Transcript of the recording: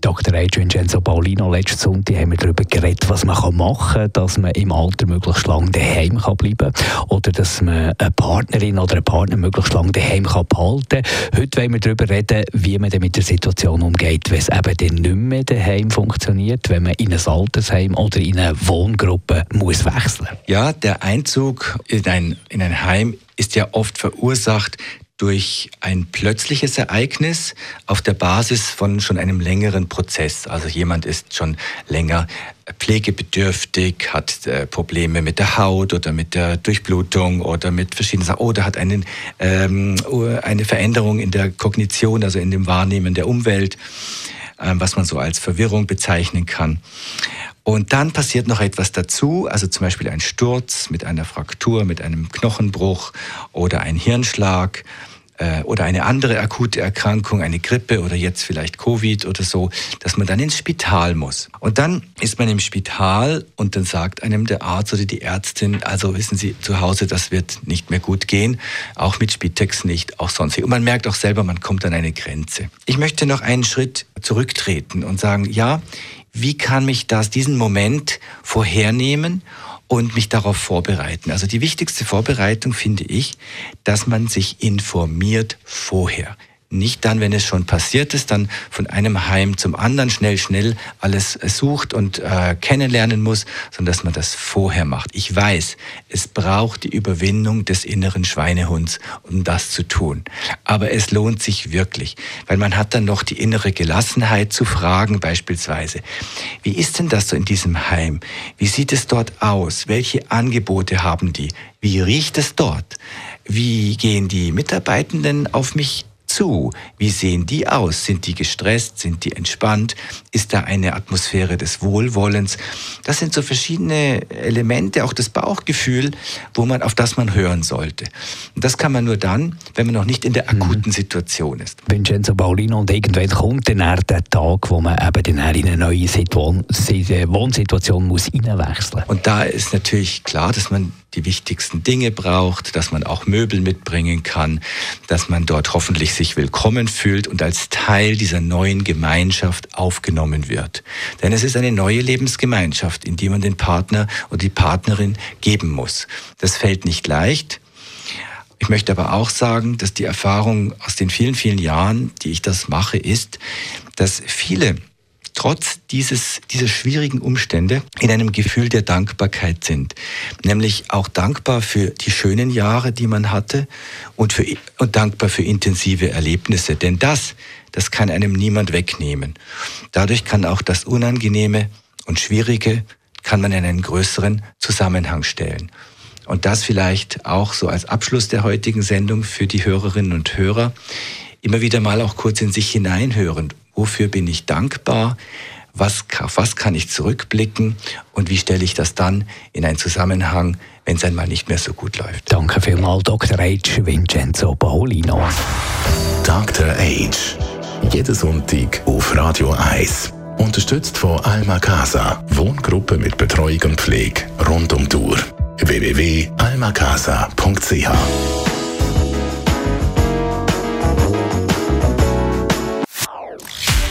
Dr. Adrian Vincenzo Paulino, letzten Sonntag haben wir darüber geredet, was man machen kann, dass man im Alter möglichst lange daheim bleiben kann oder dass man eine Partnerin oder einen Partner möglichst lange daheim behalten kann. Heute wollen wir darüber reden, wie man mit der Situation umgeht, wenn es eben dann nicht mehr daheim funktioniert, wenn man in ein Altersheim oder in eine Wohngruppe muss wechseln Ja, der Einzug in ein, in ein Heim ist ja oft verursacht durch ein plötzliches Ereignis auf der Basis von schon einem längeren Prozess. Also jemand ist schon länger pflegebedürftig, hat äh, Probleme mit der Haut oder mit der Durchblutung oder mit verschiedenen Sachen oder hat einen, ähm, eine Veränderung in der Kognition, also in dem Wahrnehmen der Umwelt, äh, was man so als Verwirrung bezeichnen kann. Und dann passiert noch etwas dazu, also zum Beispiel ein Sturz mit einer Fraktur, mit einem Knochenbruch oder ein Hirnschlag äh, oder eine andere akute Erkrankung, eine Grippe oder jetzt vielleicht Covid oder so, dass man dann ins Spital muss. Und dann ist man im Spital und dann sagt einem der Arzt oder die Ärztin, also wissen Sie, zu Hause, das wird nicht mehr gut gehen, auch mit Spitex nicht, auch sonst. Und man merkt auch selber, man kommt an eine Grenze. Ich möchte noch einen Schritt zurücktreten und sagen, ja, wie kann mich das, diesen Moment vorhernehmen und mich darauf vorbereiten. Also die wichtigste Vorbereitung finde ich, dass man sich informiert vorher. Nicht dann, wenn es schon passiert ist, dann von einem Heim zum anderen schnell, schnell alles sucht und äh, kennenlernen muss, sondern dass man das vorher macht. Ich weiß, es braucht die Überwindung des inneren Schweinehunds, um das zu tun. Aber es lohnt sich wirklich, weil man hat dann noch die innere Gelassenheit zu fragen beispielsweise, wie ist denn das so in diesem Heim? Wie sieht es dort aus? Welche Angebote haben die? Wie riecht es dort? Wie gehen die Mitarbeitenden auf mich zu? Wie sehen die aus? Sind die gestresst? Sind die entspannt? Ist da eine Atmosphäre des Wohlwollens? Das sind so verschiedene Elemente, auch das Bauchgefühl, wo man, auf das man hören sollte. Und das kann man nur dann, wenn man noch nicht in der mhm. akuten Situation ist. Vincenzo Paulino, und irgendwann kommt dann der Tag, wo man eben dann in eine neue Situation, Wohnsituation muss hineinwechseln muss. Und da ist natürlich klar, dass man die wichtigsten Dinge braucht, dass man auch Möbel mitbringen kann, dass man dort hoffentlich sich willkommen fühlt und als Teil dieser neuen Gemeinschaft aufgenommen wird. Denn es ist eine neue Lebensgemeinschaft, in die man den Partner oder die Partnerin geben muss. Das fällt nicht leicht. Ich möchte aber auch sagen, dass die Erfahrung aus den vielen, vielen Jahren, die ich das mache, ist, dass viele trotz dieses, dieser schwierigen Umstände in einem Gefühl der Dankbarkeit sind. Nämlich auch dankbar für die schönen Jahre, die man hatte und, für, und dankbar für intensive Erlebnisse. Denn das, das kann einem niemand wegnehmen. Dadurch kann auch das Unangenehme und Schwierige kann man in einen größeren Zusammenhang stellen. Und das vielleicht auch so als Abschluss der heutigen Sendung für die Hörerinnen und Hörer. Immer wieder mal auch kurz in sich hineinhören wofür bin ich dankbar, was, auf was kann ich zurückblicken und wie stelle ich das dann in einen Zusammenhang, wenn es einmal nicht mehr so gut läuft. Danke vielmals, Dr. H. Vincenzo Paulino. Dr. H. Jeden Sonntag auf Radio 1. Unterstützt von Alma Casa. Wohngruppe mit Betreuung und Pflege rund um Tour. www.almacasa.ch